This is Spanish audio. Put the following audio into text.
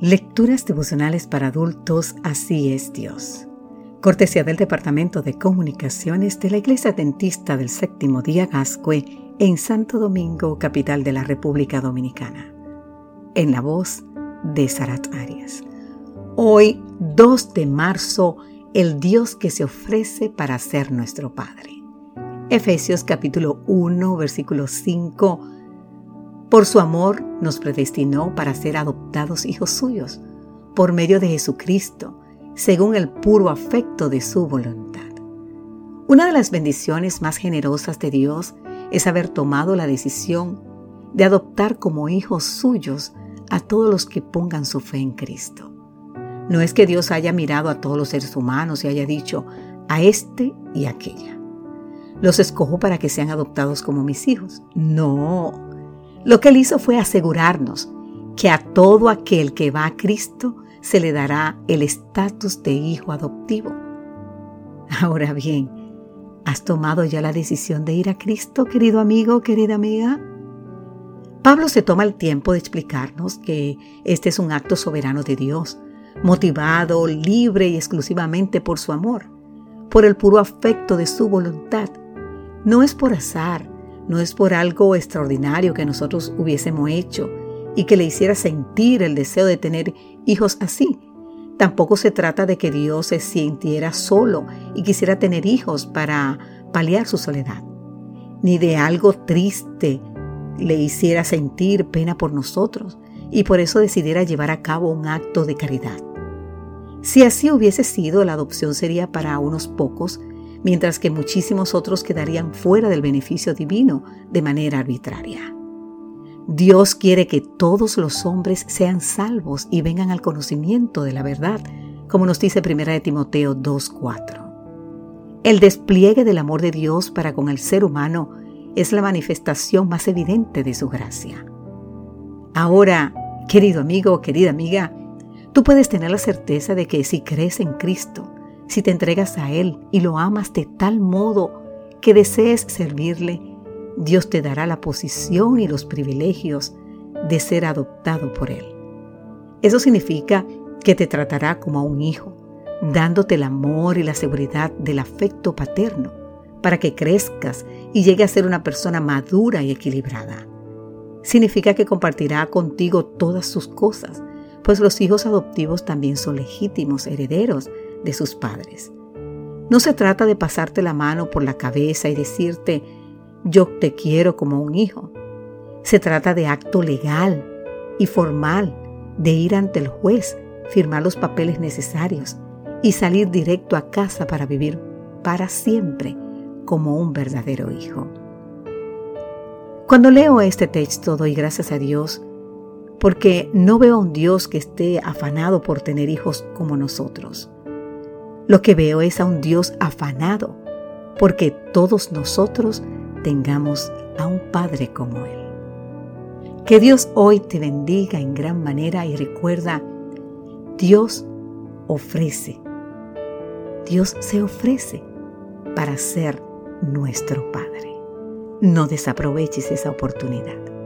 Lecturas devocionales para adultos, así es Dios. Cortesía del Departamento de Comunicaciones de la Iglesia Dentista del Séptimo Día Gascue en Santo Domingo, capital de la República Dominicana. En la voz de Sarat Arias. Hoy, 2 de marzo, el Dios que se ofrece para ser nuestro Padre. Efesios capítulo 1, versículo 5 por su amor nos predestinó para ser adoptados hijos suyos, por medio de Jesucristo, según el puro afecto de su voluntad. Una de las bendiciones más generosas de Dios es haber tomado la decisión de adoptar como hijos suyos a todos los que pongan su fe en Cristo. No es que Dios haya mirado a todos los seres humanos y haya dicho a este y a aquella. Los escojo para que sean adoptados como mis hijos. No, lo que él hizo fue asegurarnos que a todo aquel que va a Cristo se le dará el estatus de hijo adoptivo. Ahora bien, ¿has tomado ya la decisión de ir a Cristo, querido amigo, querida amiga? Pablo se toma el tiempo de explicarnos que este es un acto soberano de Dios, motivado libre y exclusivamente por su amor, por el puro afecto de su voluntad. No es por azar, no es por algo extraordinario que nosotros hubiésemos hecho y que le hiciera sentir el deseo de tener hijos así. Tampoco se trata de que Dios se sintiera solo y quisiera tener hijos para paliar su soledad, ni de algo triste le hiciera sentir pena por nosotros y por eso decidiera llevar a cabo un acto de caridad. Si así hubiese sido, la adopción sería para unos pocos mientras que muchísimos otros quedarían fuera del beneficio divino de manera arbitraria. Dios quiere que todos los hombres sean salvos y vengan al conocimiento de la verdad, como nos dice 1 de Timoteo 2.4. El despliegue del amor de Dios para con el ser humano es la manifestación más evidente de su gracia. Ahora, querido amigo, querida amiga, tú puedes tener la certeza de que si crees en Cristo, si te entregas a Él y lo amas de tal modo que desees servirle, Dios te dará la posición y los privilegios de ser adoptado por Él. Eso significa que te tratará como a un hijo, dándote el amor y la seguridad del afecto paterno para que crezcas y llegue a ser una persona madura y equilibrada. Significa que compartirá contigo todas sus cosas, pues los hijos adoptivos también son legítimos herederos de sus padres. No se trata de pasarte la mano por la cabeza y decirte, yo te quiero como un hijo. Se trata de acto legal y formal, de ir ante el juez, firmar los papeles necesarios y salir directo a casa para vivir para siempre como un verdadero hijo. Cuando leo este texto doy gracias a Dios porque no veo a un Dios que esté afanado por tener hijos como nosotros. Lo que veo es a un Dios afanado porque todos nosotros tengamos a un Padre como Él. Que Dios hoy te bendiga en gran manera y recuerda, Dios ofrece, Dios se ofrece para ser nuestro Padre. No desaproveches esa oportunidad.